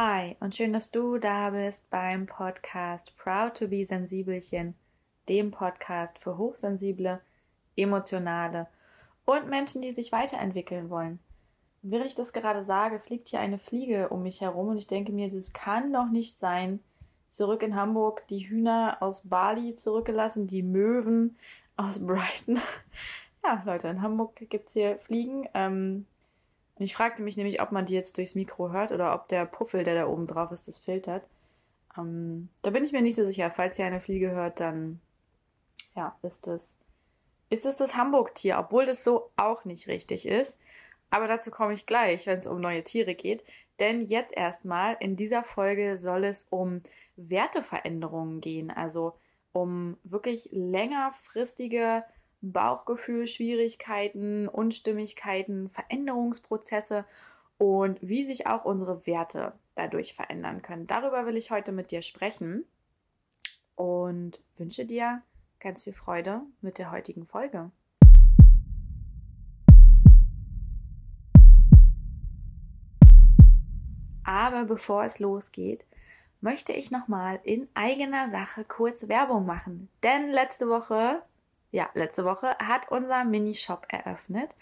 Hi und schön, dass du da bist beim Podcast Proud to be Sensibelchen, dem Podcast für hochsensible, emotionale und Menschen, die sich weiterentwickeln wollen. Während ich das gerade sage, fliegt hier eine Fliege um mich herum und ich denke mir, das kann doch nicht sein. Zurück in Hamburg die Hühner aus Bali zurückgelassen, die Möwen aus Brighton. Ja, Leute, in Hamburg gibt es hier Fliegen. Ähm, ich fragte mich nämlich, ob man die jetzt durchs Mikro hört oder ob der Puffel, der da oben drauf ist, das filtert. Ähm, da bin ich mir nicht so sicher. Falls ihr eine Fliege hört, dann ja, ist es ist es das Hamburg-Tier, obwohl das so auch nicht richtig ist. Aber dazu komme ich gleich, wenn es um neue Tiere geht. Denn jetzt erstmal in dieser Folge soll es um Werteveränderungen gehen. Also um wirklich längerfristige Bauchgefühl-Schwierigkeiten, Unstimmigkeiten, Veränderungsprozesse und wie sich auch unsere Werte dadurch verändern können. Darüber will ich heute mit dir sprechen und wünsche dir ganz viel Freude mit der heutigen Folge. Aber bevor es losgeht, möchte ich nochmal in eigener Sache kurz Werbung machen. Denn letzte Woche, ja, letzte Woche hat unser Minishop eröffnet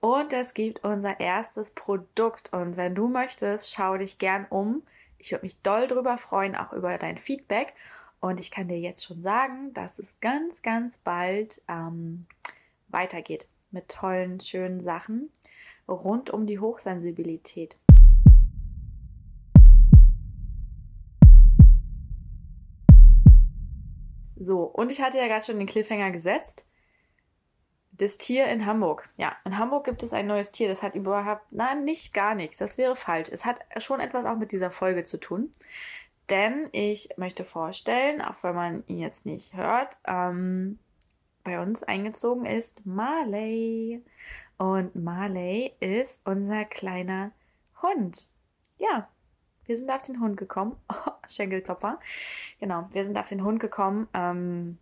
und es gibt unser erstes Produkt. Und wenn du möchtest, schau dich gern um. Ich würde mich doll drüber freuen, auch über dein Feedback. Und ich kann dir jetzt schon sagen, dass es ganz, ganz bald ähm, weitergeht mit tollen, schönen Sachen rund um die Hochsensibilität. So, und ich hatte ja gerade schon den Cliffhanger gesetzt. Das Tier in Hamburg. Ja, in Hamburg gibt es ein neues Tier. Das hat überhaupt, nein, nicht gar nichts. Das wäre falsch. Es hat schon etwas auch mit dieser Folge zu tun. Denn ich möchte vorstellen, auch wenn man ihn jetzt nicht hört, ähm, bei uns eingezogen ist Marley. Und Marley ist unser kleiner Hund. Ja, wir sind auf den Hund gekommen. Oh, Schenkelklopfer. Genau, wir sind auf den Hund gekommen. Ähm,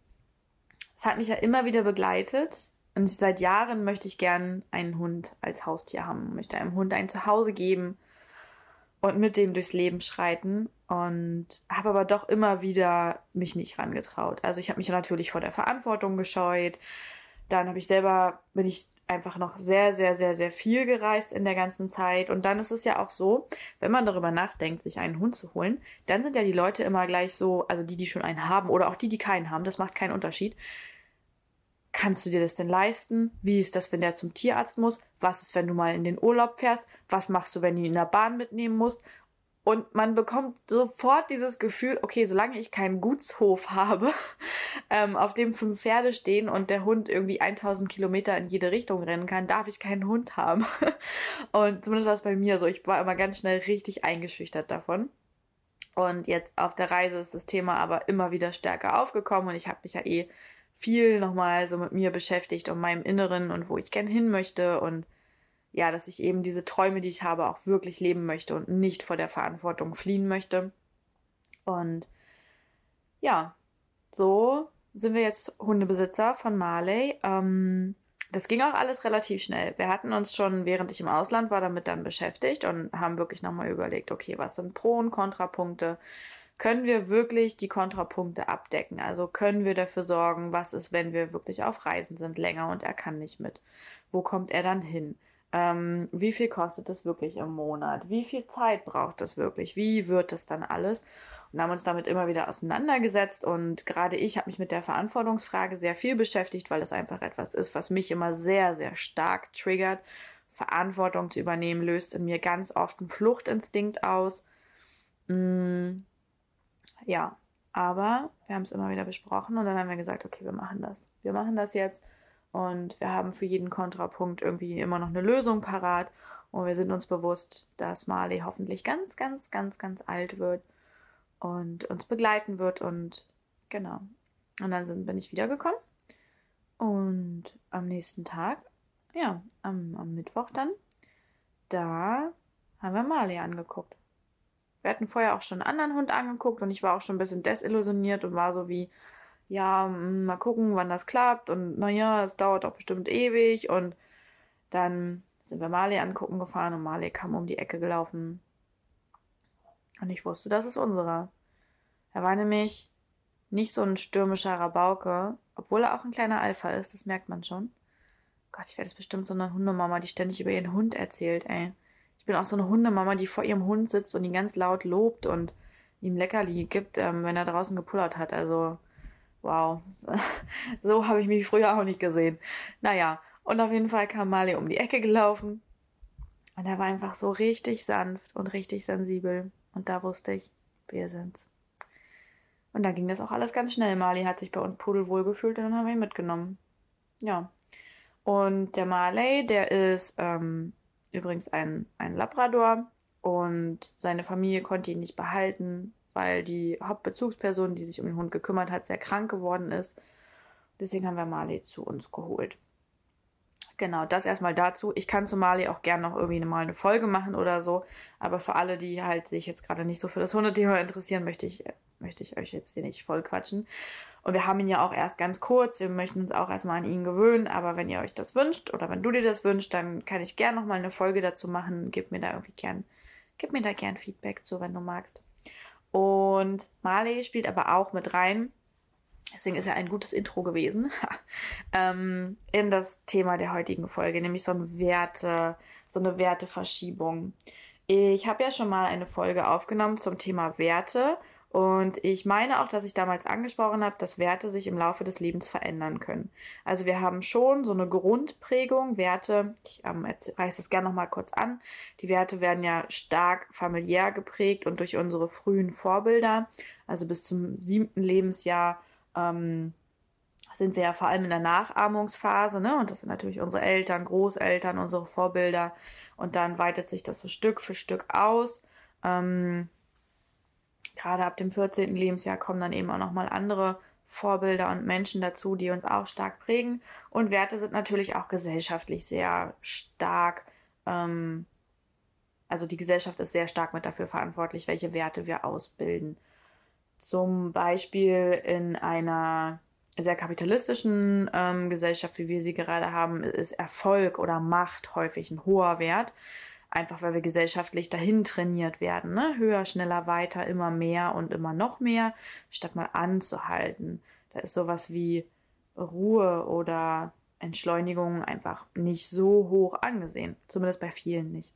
es hat mich ja immer wieder begleitet. Und seit Jahren möchte ich gern einen Hund als Haustier haben. Möchte einem Hund ein Zuhause geben und mit dem durchs Leben schreiten und habe aber doch immer wieder mich nicht rangetraut. Also ich habe mich natürlich vor der Verantwortung gescheut. Dann habe ich selber, bin ich einfach noch sehr, sehr, sehr, sehr viel gereist in der ganzen Zeit. Und dann ist es ja auch so, wenn man darüber nachdenkt, sich einen Hund zu holen, dann sind ja die Leute immer gleich so, also die, die schon einen haben oder auch die, die keinen haben, das macht keinen Unterschied. Kannst du dir das denn leisten? Wie ist das, wenn der zum Tierarzt muss? Was ist, wenn du mal in den Urlaub fährst? Was machst du, wenn du ihn in der Bahn mitnehmen musst? Und man bekommt sofort dieses Gefühl, okay, solange ich keinen Gutshof habe, ähm, auf dem fünf Pferde stehen und der Hund irgendwie 1000 Kilometer in jede Richtung rennen kann, darf ich keinen Hund haben. und zumindest war es bei mir so. Ich war immer ganz schnell richtig eingeschüchtert davon. Und jetzt auf der Reise ist das Thema aber immer wieder stärker aufgekommen und ich habe mich ja eh viel nochmal so mit mir beschäftigt und meinem Inneren und wo ich gern hin möchte und ja, dass ich eben diese Träume, die ich habe, auch wirklich leben möchte und nicht vor der Verantwortung fliehen möchte. Und ja, so sind wir jetzt Hundebesitzer von Marley. Ähm, das ging auch alles relativ schnell. Wir hatten uns schon, während ich im Ausland war, damit dann beschäftigt und haben wirklich nochmal überlegt, okay, was sind Pro- und Kontrapunkte? Können wir wirklich die Kontrapunkte abdecken? Also können wir dafür sorgen, was ist, wenn wir wirklich auf Reisen sind länger und er kann nicht mit? Wo kommt er dann hin? Ähm, wie viel kostet das wirklich im Monat? Wie viel Zeit braucht das wirklich? Wie wird das dann alles? Und haben uns damit immer wieder auseinandergesetzt. Und gerade ich habe mich mit der Verantwortungsfrage sehr viel beschäftigt, weil es einfach etwas ist, was mich immer sehr, sehr stark triggert. Verantwortung zu übernehmen löst in mir ganz oft einen Fluchtinstinkt aus. Mm, ja, aber wir haben es immer wieder besprochen und dann haben wir gesagt, okay, wir machen das. Wir machen das jetzt und wir haben für jeden Kontrapunkt irgendwie immer noch eine Lösung parat. Und wir sind uns bewusst, dass Marley hoffentlich ganz, ganz, ganz, ganz alt wird und uns begleiten wird. Und genau. Und dann sind, bin ich wiedergekommen. Und am nächsten Tag, ja, am, am Mittwoch dann, da haben wir Marley angeguckt. Wir hatten vorher auch schon einen anderen Hund angeguckt und ich war auch schon ein bisschen desillusioniert und war so wie, ja, mm, mal gucken, wann das klappt und naja, es dauert doch bestimmt ewig und dann sind wir Marley angucken gefahren und Marley kam um die Ecke gelaufen Und ich wusste, das ist unserer. Er war nämlich nicht so ein stürmischer Rabauke, obwohl er auch ein kleiner Alpha ist, das merkt man schon. Gott, ich werde jetzt bestimmt so eine Hundemama, die ständig über ihren Hund erzählt, ey. Ich bin auch so eine Hundemama, die vor ihrem Hund sitzt und ihn ganz laut lobt und ihm Leckerli gibt, ähm, wenn er draußen gepullert hat. Also, wow. so habe ich mich früher auch nicht gesehen. Naja, und auf jeden Fall kam Marley um die Ecke gelaufen. Und er war einfach so richtig sanft und richtig sensibel. Und da wusste ich, wir sind's. Und dann ging das auch alles ganz schnell. Marley hat sich bei uns pudelwohl gefühlt und dann haben wir ihn mitgenommen. Ja. Und der Marley, der ist ähm, übrigens ein, ein Labrador und seine Familie konnte ihn nicht behalten, weil die Hauptbezugsperson, die sich um den Hund gekümmert hat, sehr krank geworden ist. Deswegen haben wir Marley zu uns geholt. Genau, das erstmal dazu. Ich kann zu Marley auch gerne noch irgendwie mal eine Folge machen oder so. Aber für alle, die halt sich jetzt gerade nicht so für das Hundethema interessieren, möchte ich, möchte ich euch jetzt hier nicht voll quatschen. Und wir haben ihn ja auch erst ganz kurz. Wir möchten uns auch erstmal an ihn gewöhnen. Aber wenn ihr euch das wünscht oder wenn du dir das wünschst, dann kann ich gerne nochmal eine Folge dazu machen. Gib mir da irgendwie gern, gib mir da gern Feedback zu, wenn du magst. Und Marley spielt aber auch mit rein. Deswegen ist er ein gutes Intro gewesen ähm, in das Thema der heutigen Folge, nämlich so, ein Werte, so eine Werteverschiebung. Ich habe ja schon mal eine Folge aufgenommen zum Thema Werte und ich meine auch, dass ich damals angesprochen habe, dass Werte sich im Laufe des Lebens verändern können. Also wir haben schon so eine Grundprägung, Werte, ich ähm, reiße das gerne nochmal kurz an. Die Werte werden ja stark familiär geprägt und durch unsere frühen Vorbilder. Also bis zum siebten Lebensjahr ähm, sind wir ja vor allem in der Nachahmungsphase, ne? Und das sind natürlich unsere Eltern, Großeltern, unsere Vorbilder. Und dann weitet sich das so Stück für Stück aus. Ähm, gerade ab dem 14. Lebensjahr kommen dann eben auch nochmal andere Vorbilder und Menschen dazu, die uns auch stark prägen. Und Werte sind natürlich auch gesellschaftlich sehr stark. Ähm, also die Gesellschaft ist sehr stark mit dafür verantwortlich, welche Werte wir ausbilden. Zum Beispiel in einer sehr kapitalistischen ähm, Gesellschaft, wie wir sie gerade haben, ist Erfolg oder Macht häufig ein hoher Wert. Einfach weil wir gesellschaftlich dahin trainiert werden. Ne? Höher, schneller, weiter, immer mehr und immer noch mehr, statt mal anzuhalten. Da ist sowas wie Ruhe oder Entschleunigung einfach nicht so hoch angesehen. Zumindest bei vielen nicht.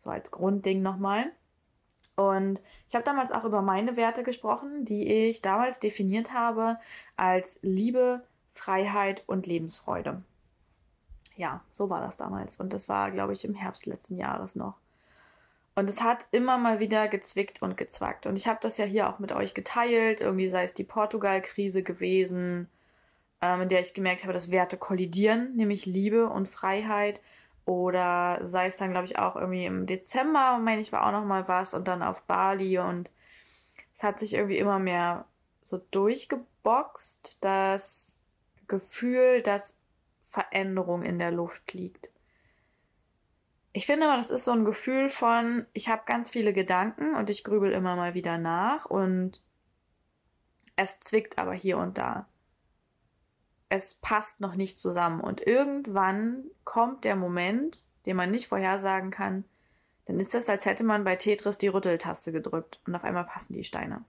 So als Grundding nochmal. Und ich habe damals auch über meine Werte gesprochen, die ich damals definiert habe als Liebe, Freiheit und Lebensfreude ja, so war das damals. Und das war, glaube ich, im Herbst letzten Jahres noch. Und es hat immer mal wieder gezwickt und gezwackt. Und ich habe das ja hier auch mit euch geteilt. Irgendwie sei es die Portugal-Krise gewesen, ähm, in der ich gemerkt habe, dass Werte kollidieren, nämlich Liebe und Freiheit. Oder sei es dann, glaube ich, auch irgendwie im Dezember, meine ich, war auch noch mal was. Und dann auf Bali. Und es hat sich irgendwie immer mehr so durchgeboxt, das Gefühl, dass Veränderung in der Luft liegt. Ich finde aber, das ist so ein Gefühl von, ich habe ganz viele Gedanken und ich grübel immer mal wieder nach und es zwickt aber hier und da. Es passt noch nicht zusammen und irgendwann kommt der Moment, den man nicht vorhersagen kann, dann ist das, als hätte man bei Tetris die Rütteltaste gedrückt und auf einmal passen die Steine.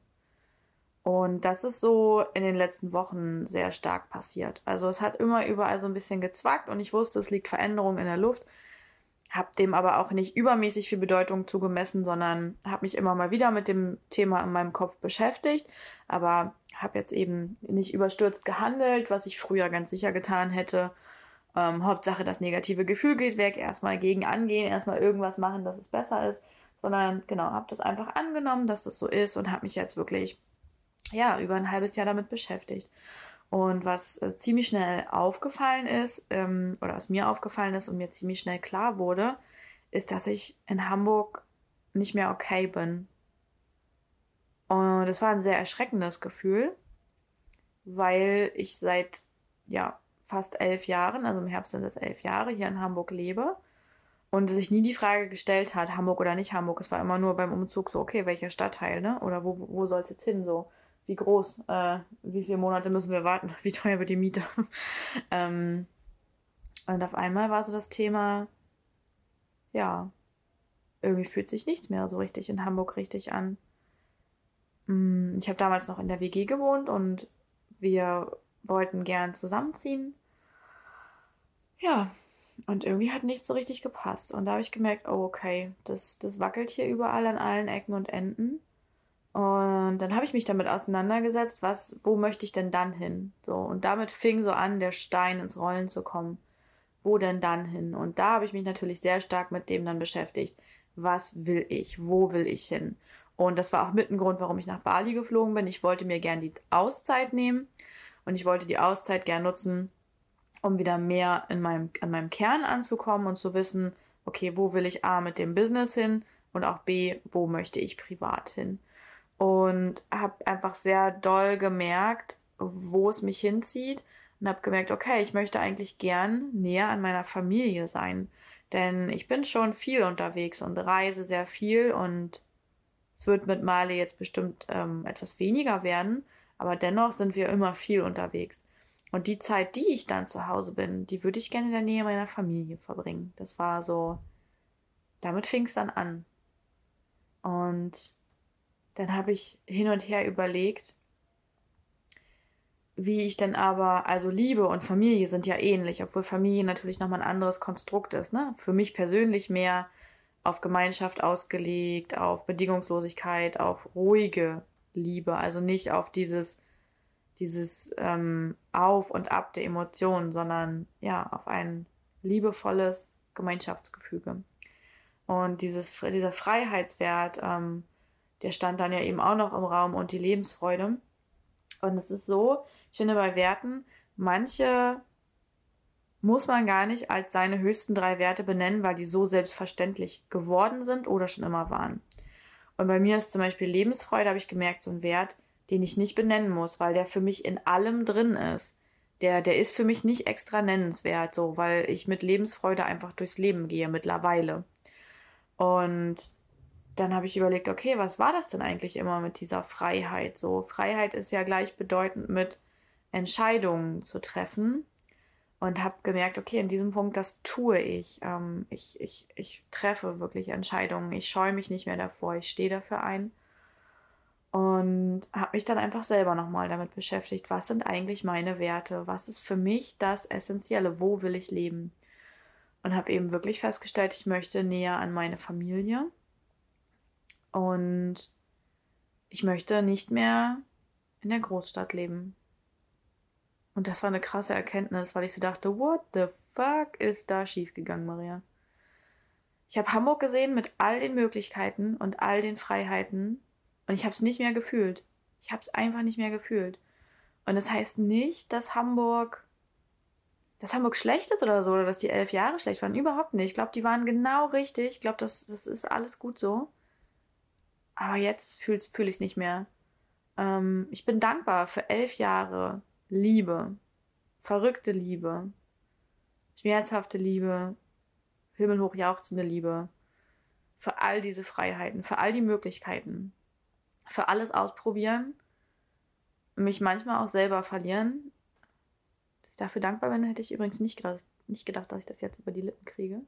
Und das ist so in den letzten Wochen sehr stark passiert. Also es hat immer überall so ein bisschen gezwackt und ich wusste, es liegt Veränderung in der Luft. Hab dem aber auch nicht übermäßig viel Bedeutung zugemessen, sondern habe mich immer mal wieder mit dem Thema in meinem Kopf beschäftigt, aber habe jetzt eben nicht überstürzt gehandelt, was ich früher ganz sicher getan hätte. Ähm, Hauptsache, das negative Gefühl geht weg, erstmal gegen angehen, erstmal irgendwas machen, dass es besser ist, sondern genau, habe das einfach angenommen, dass das so ist und habe mich jetzt wirklich ja, über ein halbes Jahr damit beschäftigt. Und was äh, ziemlich schnell aufgefallen ist, ähm, oder was mir aufgefallen ist und mir ziemlich schnell klar wurde, ist, dass ich in Hamburg nicht mehr okay bin. Und das war ein sehr erschreckendes Gefühl, weil ich seit ja, fast elf Jahren, also im Herbst sind es elf Jahre, hier in Hamburg lebe und sich nie die Frage gestellt hat, Hamburg oder nicht Hamburg. Es war immer nur beim Umzug so, okay, welcher Stadtteil, ne? Oder wo, wo soll es jetzt hin so? Wie groß, äh, wie viele Monate müssen wir warten, wie teuer wird die Miete. ähm, und auf einmal war so das Thema, ja, irgendwie fühlt sich nichts mehr so richtig in Hamburg richtig an. ich habe damals noch in der WG gewohnt und wir wollten gern zusammenziehen. Ja, und irgendwie hat nichts so richtig gepasst. Und da habe ich gemerkt, oh, okay, das, das wackelt hier überall an allen Ecken und Enden. Und dann habe ich mich damit auseinandergesetzt, was, wo möchte ich denn dann hin? So, und damit fing so an, der Stein ins Rollen zu kommen. Wo denn dann hin? Und da habe ich mich natürlich sehr stark mit dem dann beschäftigt. Was will ich? Wo will ich hin? Und das war auch mit ein Grund, warum ich nach Bali geflogen bin. Ich wollte mir gern die Auszeit nehmen und ich wollte die Auszeit gern nutzen, um wieder mehr in meinem, an meinem Kern anzukommen und zu wissen, okay, wo will ich A mit dem Business hin und auch B, wo möchte ich privat hin. Und habe einfach sehr doll gemerkt, wo es mich hinzieht und habe gemerkt, okay, ich möchte eigentlich gern näher an meiner Familie sein. Denn ich bin schon viel unterwegs und reise sehr viel und es wird mit Mali jetzt bestimmt ähm, etwas weniger werden, aber dennoch sind wir immer viel unterwegs. Und die Zeit, die ich dann zu Hause bin, die würde ich gerne in der Nähe meiner Familie verbringen. Das war so, damit fing es dann an. Und dann habe ich hin und her überlegt, wie ich denn aber, also Liebe und Familie sind ja ähnlich, obwohl Familie natürlich nochmal ein anderes Konstrukt ist. Ne? Für mich persönlich mehr auf Gemeinschaft ausgelegt, auf Bedingungslosigkeit, auf ruhige Liebe, also nicht auf dieses, dieses ähm, Auf und Ab der Emotionen, sondern ja, auf ein liebevolles Gemeinschaftsgefüge. Und dieses, dieser Freiheitswert, ähm, der stand dann ja eben auch noch im Raum und die Lebensfreude. Und es ist so, ich finde bei Werten, manche muss man gar nicht als seine höchsten drei Werte benennen, weil die so selbstverständlich geworden sind oder schon immer waren. Und bei mir ist zum Beispiel Lebensfreude, habe ich gemerkt, so ein Wert, den ich nicht benennen muss, weil der für mich in allem drin ist. Der, der ist für mich nicht extra nennenswert, so, weil ich mit Lebensfreude einfach durchs Leben gehe mittlerweile. Und dann habe ich überlegt, okay, was war das denn eigentlich immer mit dieser Freiheit? So, Freiheit ist ja gleichbedeutend mit Entscheidungen zu treffen und habe gemerkt, okay, in diesem Punkt, das tue ich. Ähm, ich, ich. Ich treffe wirklich Entscheidungen. Ich scheue mich nicht mehr davor. Ich stehe dafür ein. Und habe mich dann einfach selber nochmal damit beschäftigt, was sind eigentlich meine Werte? Was ist für mich das Essentielle? Wo will ich leben? Und habe eben wirklich festgestellt, ich möchte näher an meine Familie. Und ich möchte nicht mehr in der Großstadt leben. Und das war eine krasse Erkenntnis, weil ich so dachte, what the fuck ist da schiefgegangen, Maria? Ich habe Hamburg gesehen mit all den Möglichkeiten und all den Freiheiten und ich habe es nicht mehr gefühlt. Ich habe es einfach nicht mehr gefühlt. Und das heißt nicht, dass Hamburg, dass Hamburg schlecht ist oder so, oder dass die elf Jahre schlecht waren. Überhaupt nicht. Ich glaube, die waren genau richtig. Ich glaube, das, das ist alles gut so. Aber jetzt fühle fühl ich es nicht mehr. Ähm, ich bin dankbar für elf Jahre Liebe, verrückte Liebe, schmerzhafte Liebe, himmelhoch jauchzende Liebe, für all diese Freiheiten, für all die Möglichkeiten, für alles ausprobieren, mich manchmal auch selber verlieren. Dass ich dafür dankbar bin, hätte ich übrigens nicht gedacht, nicht gedacht dass ich das jetzt über die Lippen kriege.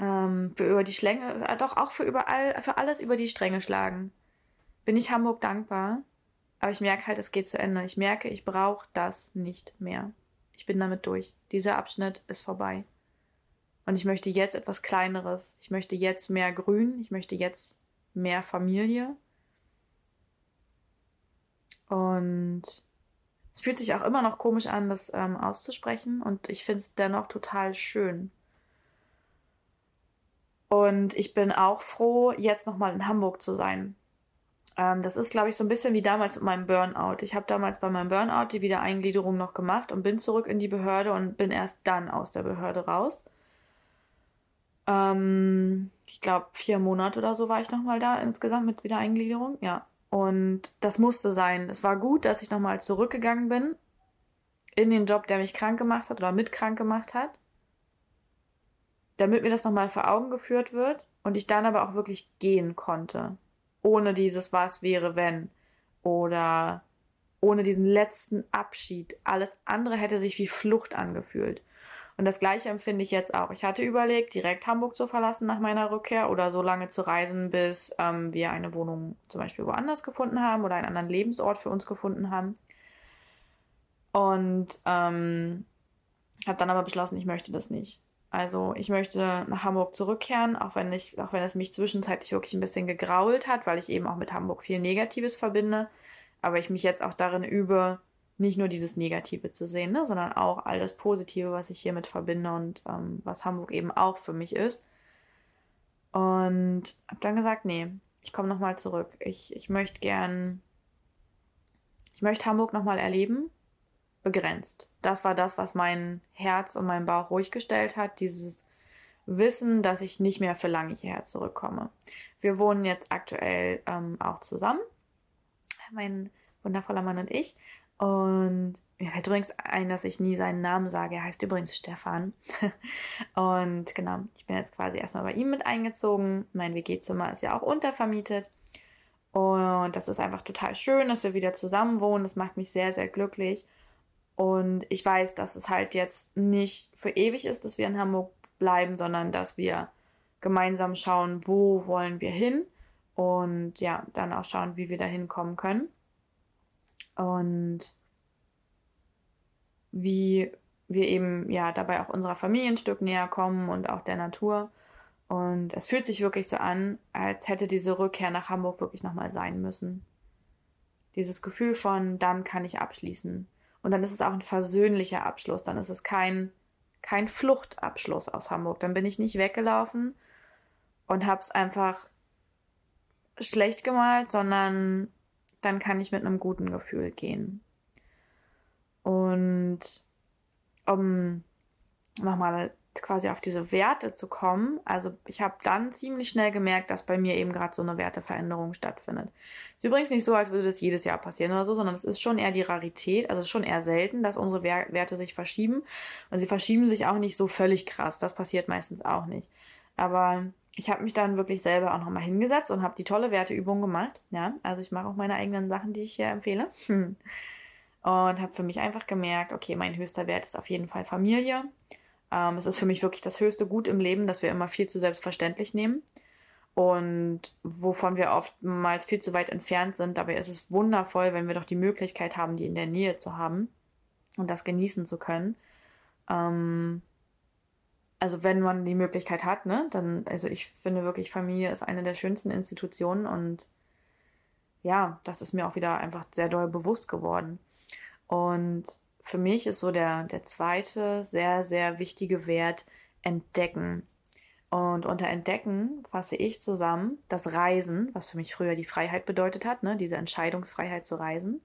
Ähm, für über die Schlänge, äh, doch auch für überall, für alles über die Stränge schlagen. Bin ich Hamburg dankbar aber ich merke halt, es geht zu Ende. Ich merke, ich brauche das nicht mehr. Ich bin damit durch. Dieser Abschnitt ist vorbei. Und ich möchte jetzt etwas Kleineres. Ich möchte jetzt mehr Grün. Ich möchte jetzt mehr Familie. Und es fühlt sich auch immer noch komisch an, das ähm, auszusprechen. Und ich finde es dennoch total schön. Und ich bin auch froh, jetzt nochmal in Hamburg zu sein. Ähm, das ist, glaube ich, so ein bisschen wie damals mit meinem Burnout. Ich habe damals bei meinem Burnout die Wiedereingliederung noch gemacht und bin zurück in die Behörde und bin erst dann aus der Behörde raus. Ähm, ich glaube, vier Monate oder so war ich nochmal da insgesamt mit Wiedereingliederung. Ja. Und das musste sein. Es war gut, dass ich nochmal zurückgegangen bin in den Job, der mich krank gemacht hat oder mit krank gemacht hat. Damit mir das nochmal vor Augen geführt wird und ich dann aber auch wirklich gehen konnte ohne dieses Was wäre, wenn oder ohne diesen letzten Abschied. Alles andere hätte sich wie Flucht angefühlt. Und das gleiche empfinde ich jetzt auch. Ich hatte überlegt, direkt Hamburg zu verlassen nach meiner Rückkehr oder so lange zu reisen, bis ähm, wir eine Wohnung zum Beispiel woanders gefunden haben oder einen anderen Lebensort für uns gefunden haben. Und ähm, habe dann aber beschlossen, ich möchte das nicht. Also ich möchte nach Hamburg zurückkehren, auch wenn ich, auch wenn es mich zwischenzeitlich wirklich ein bisschen gegrault hat, weil ich eben auch mit Hamburg viel Negatives verbinde. Aber ich mich jetzt auch darin übe, nicht nur dieses Negative zu sehen, ne, sondern auch all das Positive, was ich hiermit verbinde und ähm, was Hamburg eben auch für mich ist. Und habe dann gesagt, nee, ich komme nochmal zurück. Ich, ich möchte gern, ich möchte Hamburg nochmal erleben begrenzt. Das war das, was mein Herz und mein Bauch ruhig gestellt hat, dieses Wissen, dass ich nicht mehr für lange hierher zurückkomme. Wir wohnen jetzt aktuell ähm, auch zusammen, mein wundervoller Mann und ich. Und mir fällt übrigens ein, dass ich nie seinen Namen sage. Er heißt übrigens Stefan. und genau, ich bin jetzt quasi erstmal bei ihm mit eingezogen. Mein WG-Zimmer ist ja auch untervermietet. Und das ist einfach total schön, dass wir wieder zusammen wohnen. Das macht mich sehr, sehr glücklich. Und ich weiß, dass es halt jetzt nicht für ewig ist, dass wir in Hamburg bleiben, sondern dass wir gemeinsam schauen, wo wollen wir hin und ja, dann auch schauen, wie wir da hinkommen können. Und wie wir eben ja dabei auch unserer Familie ein Stück näher kommen und auch der Natur. Und es fühlt sich wirklich so an, als hätte diese Rückkehr nach Hamburg wirklich nochmal sein müssen. Dieses Gefühl von, dann kann ich abschließen. Und dann ist es auch ein versöhnlicher Abschluss. Dann ist es kein, kein Fluchtabschluss aus Hamburg. Dann bin ich nicht weggelaufen und habe es einfach schlecht gemalt, sondern dann kann ich mit einem guten Gefühl gehen. Und um nochmal quasi auf diese Werte zu kommen. Also ich habe dann ziemlich schnell gemerkt, dass bei mir eben gerade so eine Werteveränderung stattfindet. Ist übrigens nicht so, als würde das jedes Jahr passieren oder so, sondern es ist schon eher die Rarität, also es ist schon eher selten, dass unsere Werte sich verschieben. Und sie verschieben sich auch nicht so völlig krass. Das passiert meistens auch nicht. Aber ich habe mich dann wirklich selber auch nochmal hingesetzt und habe die tolle Werteübung gemacht. Ja, also ich mache auch meine eigenen Sachen, die ich hier empfehle. Und habe für mich einfach gemerkt, okay, mein höchster Wert ist auf jeden Fall Familie. Ähm, es ist für mich wirklich das höchste Gut im Leben, das wir immer viel zu selbstverständlich nehmen und wovon wir oftmals viel zu weit entfernt sind. Dabei ist es wundervoll, wenn wir doch die Möglichkeit haben, die in der Nähe zu haben und das genießen zu können. Ähm, also wenn man die Möglichkeit hat, ne, dann, also ich finde wirklich, Familie ist eine der schönsten Institutionen und ja, das ist mir auch wieder einfach sehr doll bewusst geworden. Und für mich ist so der, der zweite sehr, sehr wichtige Wert Entdecken. Und unter Entdecken fasse ich zusammen das Reisen, was für mich früher die Freiheit bedeutet hat, ne, diese Entscheidungsfreiheit zu reisen.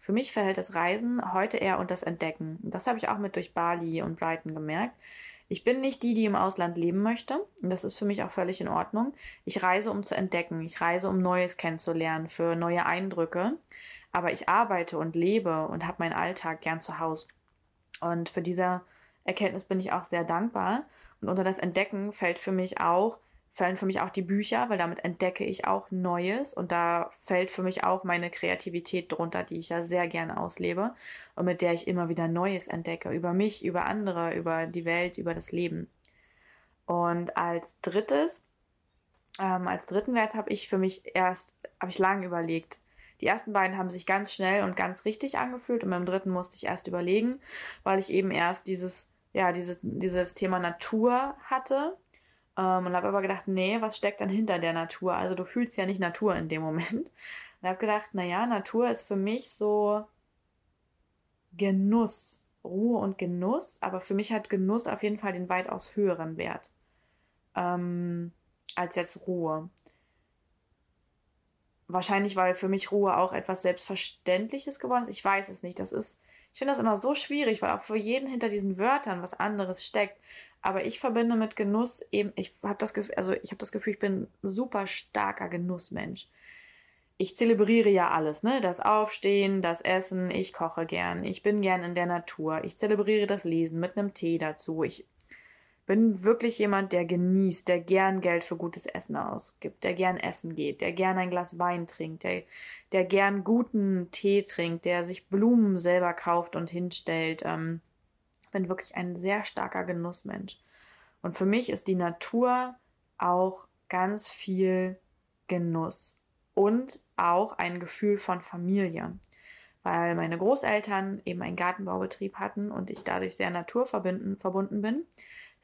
Für mich verhält das Reisen heute eher unter das Entdecken. Das habe ich auch mit durch Bali und Brighton gemerkt. Ich bin nicht die, die im Ausland leben möchte. Und das ist für mich auch völlig in Ordnung. Ich reise, um zu entdecken. Ich reise, um Neues kennenzulernen, für neue Eindrücke aber ich arbeite und lebe und habe meinen Alltag gern zu Hause. Und für diese Erkenntnis bin ich auch sehr dankbar. Und unter das Entdecken fällt für mich auch, fallen für mich auch die Bücher, weil damit entdecke ich auch Neues und da fällt für mich auch meine Kreativität drunter, die ich ja sehr gerne auslebe und mit der ich immer wieder Neues entdecke, über mich, über andere, über die Welt, über das Leben. Und als drittes, ähm, als dritten Wert habe ich für mich erst, habe ich lange überlegt, die ersten beiden haben sich ganz schnell und ganz richtig angefühlt und beim dritten musste ich erst überlegen, weil ich eben erst dieses, ja, dieses, dieses Thema Natur hatte ähm, und habe aber gedacht, nee, was steckt dann hinter der Natur? Also du fühlst ja nicht Natur in dem Moment. Und habe gedacht, naja, Natur ist für mich so Genuss, Ruhe und Genuss, aber für mich hat Genuss auf jeden Fall den weitaus höheren Wert ähm, als jetzt Ruhe. Wahrscheinlich, weil für mich Ruhe auch etwas Selbstverständliches geworden ist. Ich weiß es nicht. Das ist, ich finde das immer so schwierig, weil auch für jeden hinter diesen Wörtern was anderes steckt. Aber ich verbinde mit Genuss eben, ich habe das Gefühl, also ich habe das Gefühl, ich bin super starker Genussmensch. Ich zelebriere ja alles, ne? Das Aufstehen, das Essen, ich koche gern, ich bin gern in der Natur, ich zelebriere das Lesen mit einem Tee dazu. Ich bin wirklich jemand, der genießt, der gern Geld für gutes Essen ausgibt, der gern essen geht, der gern ein Glas Wein trinkt, der, der gern guten Tee trinkt, der sich Blumen selber kauft und hinstellt, ähm, bin wirklich ein sehr starker Genussmensch. Und für mich ist die Natur auch ganz viel Genuss und auch ein Gefühl von Familie. Weil meine Großeltern eben einen Gartenbaubetrieb hatten und ich dadurch sehr naturverbunden bin,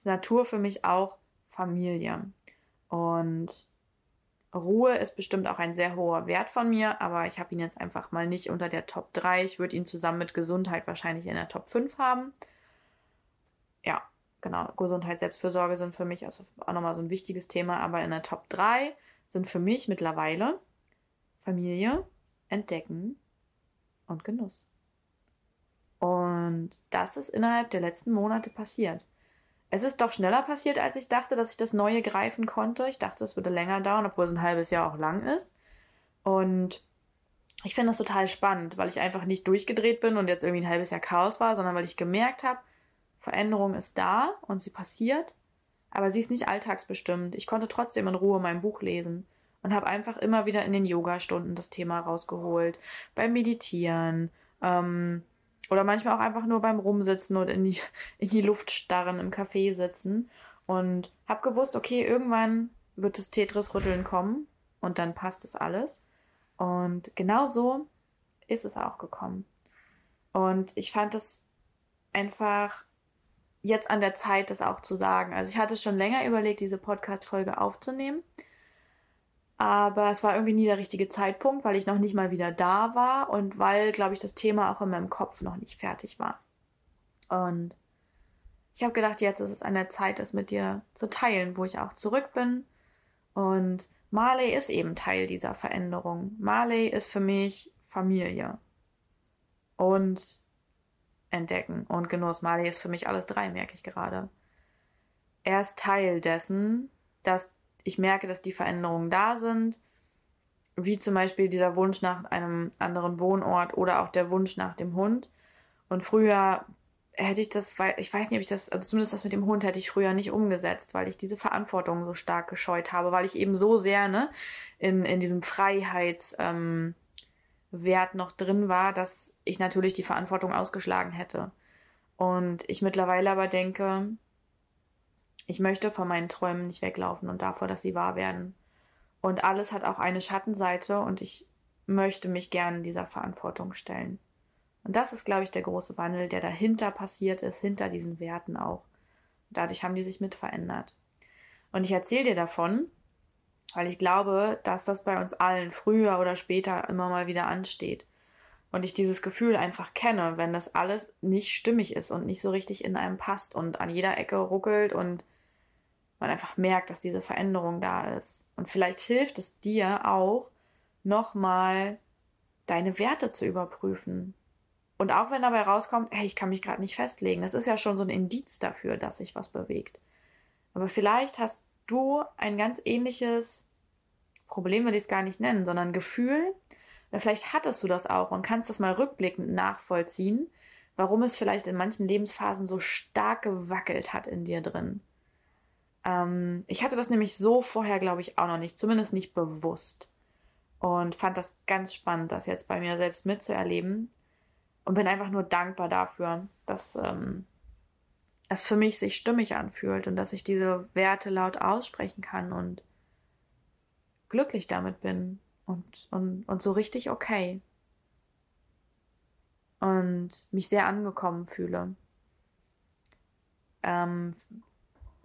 ist Natur für mich auch Familie. Und Ruhe ist bestimmt auch ein sehr hoher Wert von mir, aber ich habe ihn jetzt einfach mal nicht unter der Top 3. Ich würde ihn zusammen mit Gesundheit wahrscheinlich in der Top 5 haben. Ja, genau. Gesundheit, Selbstfürsorge sind für mich also auch nochmal so ein wichtiges Thema, aber in der Top 3 sind für mich mittlerweile Familie, Entdecken und Genuss. Und das ist innerhalb der letzten Monate passiert. Es ist doch schneller passiert, als ich dachte, dass ich das Neue greifen konnte. Ich dachte, es würde länger dauern, obwohl es ein halbes Jahr auch lang ist. Und ich finde das total spannend, weil ich einfach nicht durchgedreht bin und jetzt irgendwie ein halbes Jahr Chaos war, sondern weil ich gemerkt habe, Veränderung ist da und sie passiert, aber sie ist nicht alltagsbestimmt. Ich konnte trotzdem in Ruhe mein Buch lesen und habe einfach immer wieder in den Yoga-Stunden das Thema rausgeholt, beim Meditieren, ähm, oder manchmal auch einfach nur beim Rumsitzen und in die, in die Luft starren, im Café sitzen. Und habe gewusst, okay, irgendwann wird das Tetris-Rütteln kommen und dann passt es alles. Und genau so ist es auch gekommen. Und ich fand es einfach jetzt an der Zeit, das auch zu sagen. Also ich hatte schon länger überlegt, diese Podcast-Folge aufzunehmen. Aber es war irgendwie nie der richtige Zeitpunkt, weil ich noch nicht mal wieder da war und weil, glaube ich, das Thema auch in meinem Kopf noch nicht fertig war. Und ich habe gedacht, jetzt ist es an der Zeit, das mit dir zu teilen, wo ich auch zurück bin. Und Marley ist eben Teil dieser Veränderung. Marley ist für mich Familie. Und Entdecken und Genuss. Marley ist für mich alles drei, merke ich gerade. Er ist Teil dessen, dass ich merke, dass die Veränderungen da sind, wie zum Beispiel dieser Wunsch nach einem anderen Wohnort oder auch der Wunsch nach dem Hund. Und früher hätte ich das, ich weiß nicht, ob ich das, also zumindest das mit dem Hund hätte ich früher nicht umgesetzt, weil ich diese Verantwortung so stark gescheut habe, weil ich eben so sehr ne, in, in diesem Freiheitswert ähm, noch drin war, dass ich natürlich die Verantwortung ausgeschlagen hätte. Und ich mittlerweile aber denke, ich möchte von meinen Träumen nicht weglaufen und davor, dass sie wahr werden. Und alles hat auch eine Schattenseite und ich möchte mich gerne dieser Verantwortung stellen. Und das ist, glaube ich, der große Wandel, der dahinter passiert ist, hinter diesen Werten auch. Dadurch haben die sich mit verändert. Und ich erzähle dir davon, weil ich glaube, dass das bei uns allen früher oder später immer mal wieder ansteht. Und ich dieses Gefühl einfach kenne, wenn das alles nicht stimmig ist und nicht so richtig in einem passt und an jeder Ecke ruckelt und man einfach merkt, dass diese Veränderung da ist. Und vielleicht hilft es dir auch, nochmal deine Werte zu überprüfen. Und auch wenn dabei rauskommt, hey, ich kann mich gerade nicht festlegen, das ist ja schon so ein Indiz dafür, dass sich was bewegt. Aber vielleicht hast du ein ganz ähnliches Problem, will ich es gar nicht nennen, sondern Gefühl, oder vielleicht hattest du das auch und kannst das mal rückblickend nachvollziehen, warum es vielleicht in manchen Lebensphasen so stark gewackelt hat in dir drin. Ähm, ich hatte das nämlich so vorher, glaube ich, auch noch nicht, zumindest nicht bewusst. Und fand das ganz spannend, das jetzt bei mir selbst mitzuerleben. Und bin einfach nur dankbar dafür, dass ähm, es für mich sich stimmig anfühlt und dass ich diese Werte laut aussprechen kann und glücklich damit bin und, und, und so richtig okay. Und mich sehr angekommen fühle. Ähm,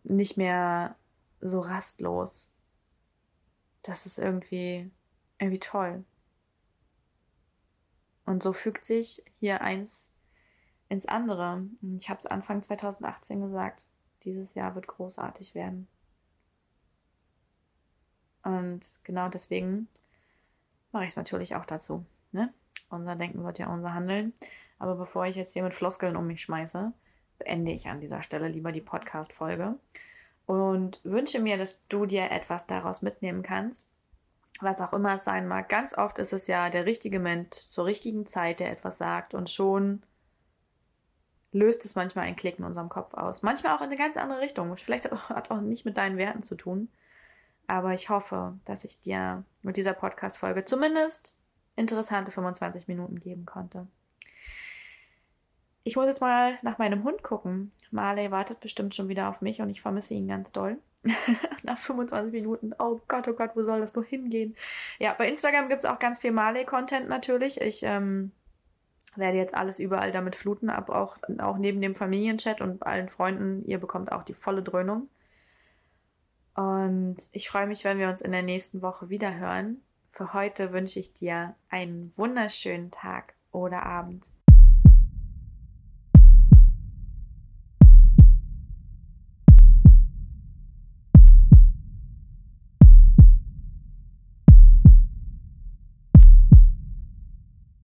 nicht mehr so rastlos. Das ist irgendwie, irgendwie toll. Und so fügt sich hier eins ins andere. Ich habe es Anfang 2018 gesagt, dieses Jahr wird großartig werden. Und genau deswegen mache ich es natürlich auch dazu. Ne? Unser Denken wird ja unser Handeln. Aber bevor ich jetzt hier mit Floskeln um mich schmeiße, beende ich an dieser Stelle lieber die Podcast-Folge und wünsche mir, dass du dir etwas daraus mitnehmen kannst. Was auch immer es sein mag. Ganz oft ist es ja der richtige Mensch zur richtigen Zeit, der etwas sagt und schon löst es manchmal ein Klick in unserem Kopf aus. Manchmal auch in eine ganz andere Richtung. Vielleicht hat es auch nicht mit deinen Werten zu tun. Aber ich hoffe, dass ich dir mit dieser Podcast-Folge zumindest interessante 25 Minuten geben konnte. Ich muss jetzt mal nach meinem Hund gucken. Marley wartet bestimmt schon wieder auf mich und ich vermisse ihn ganz doll. nach 25 Minuten. Oh Gott, oh Gott, wo soll das nur hingehen? Ja, bei Instagram gibt es auch ganz viel Marley-Content natürlich. Ich ähm, werde jetzt alles überall damit fluten, ab auch, auch neben dem Familienchat und allen Freunden. Ihr bekommt auch die volle Dröhnung. Und ich freue mich, wenn wir uns in der nächsten Woche wieder hören. Für heute wünsche ich dir einen wunderschönen Tag oder Abend